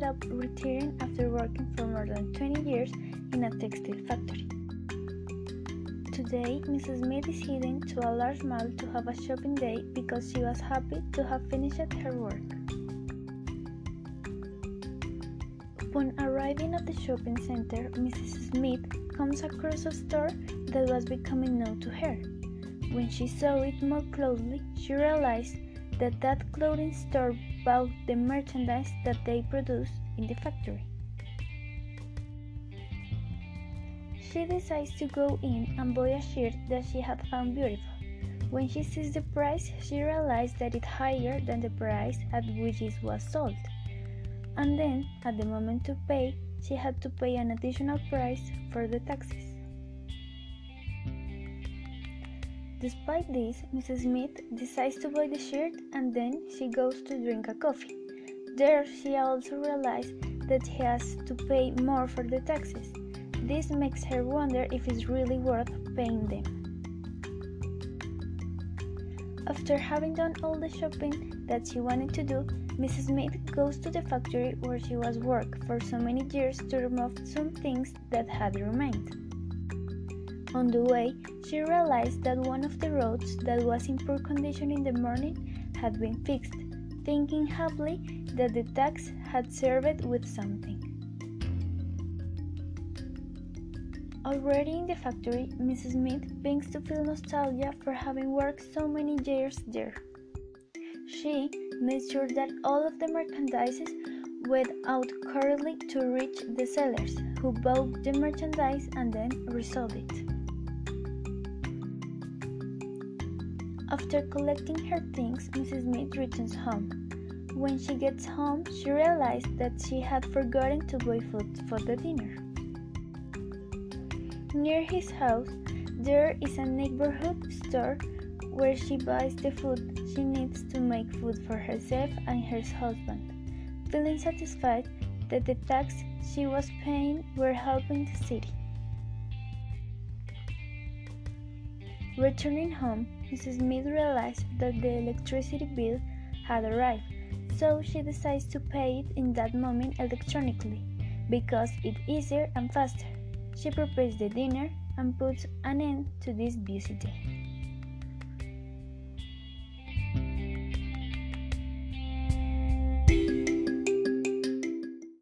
job, retiring after working for more than 20 years in a textile factory. Today, Mrs. Smith is heading to a large mall to have a shopping day because she was happy to have finished her work. Upon arriving at the shopping center, Mrs. Smith comes across a store that was becoming known to her. When she saw it more closely, she realized that that clothing store bought the merchandise that they produce in the factory. She decides to go in and buy a shirt that she had found beautiful. When she sees the price, she realizes that it's higher than the price at which it was sold. And then, at the moment to pay, she had to pay an additional price for the taxes. Despite this, Mrs. Smith decides to buy the shirt and then she goes to drink a coffee. There, she also realizes that she has to pay more for the taxes. This makes her wonder if it's really worth paying them. After having done all the shopping that she wanted to do, Mrs. Smith goes to the factory where she was worked for so many years to remove some things that had remained. On the way, she realized that one of the roads that was in poor condition in the morning had been fixed, thinking happily that the tax had served with something. Already in the factory, Mrs. Smith begins to feel nostalgia for having worked so many years there. She made sure that all of the merchandises went out correctly to reach the sellers, who bought the merchandise and then resold it. After collecting her things, Mrs. Smith returns home. When she gets home, she realizes that she had forgotten to buy food for the dinner. Near his house, there is a neighborhood store where she buys the food she needs to make food for herself and her husband, feeling satisfied that the tax she was paying were helping the city. Returning home, Mrs. Smith realized that the electricity bill had arrived, so she decides to pay it in that moment electronically because it's easier and faster. She prepares the dinner and puts an end to this busy day.